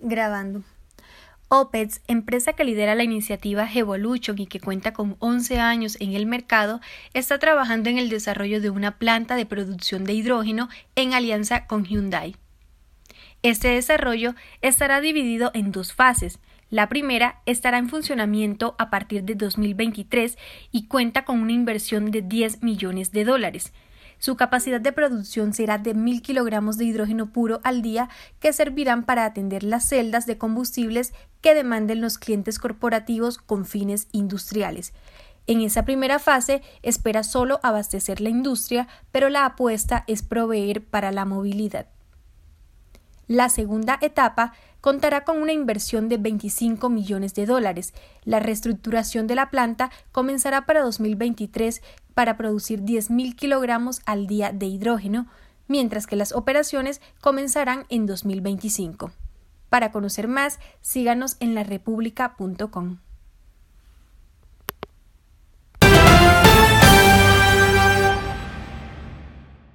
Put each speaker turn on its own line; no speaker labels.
Grabando. OPETS, empresa que lidera la iniciativa Evolution y que cuenta con 11 años en el mercado, está trabajando en el desarrollo de una planta de producción de hidrógeno en alianza con Hyundai. Este desarrollo estará dividido en dos fases. La primera estará en funcionamiento a partir de 2023 y cuenta con una inversión de 10 millones de dólares. Su capacidad de producción será de mil kilogramos de hidrógeno puro al día que servirán para atender las celdas de combustibles que demanden los clientes corporativos con fines industriales. En esa primera fase espera solo abastecer la industria, pero la apuesta es proveer para la movilidad. La segunda etapa contará con una inversión de 25 millones de dólares. La reestructuración de la planta comenzará para 2023 para producir 10.000 kilogramos al día de hidrógeno, mientras que las operaciones comenzarán en 2025. Para conocer más, síganos en larepublica.com.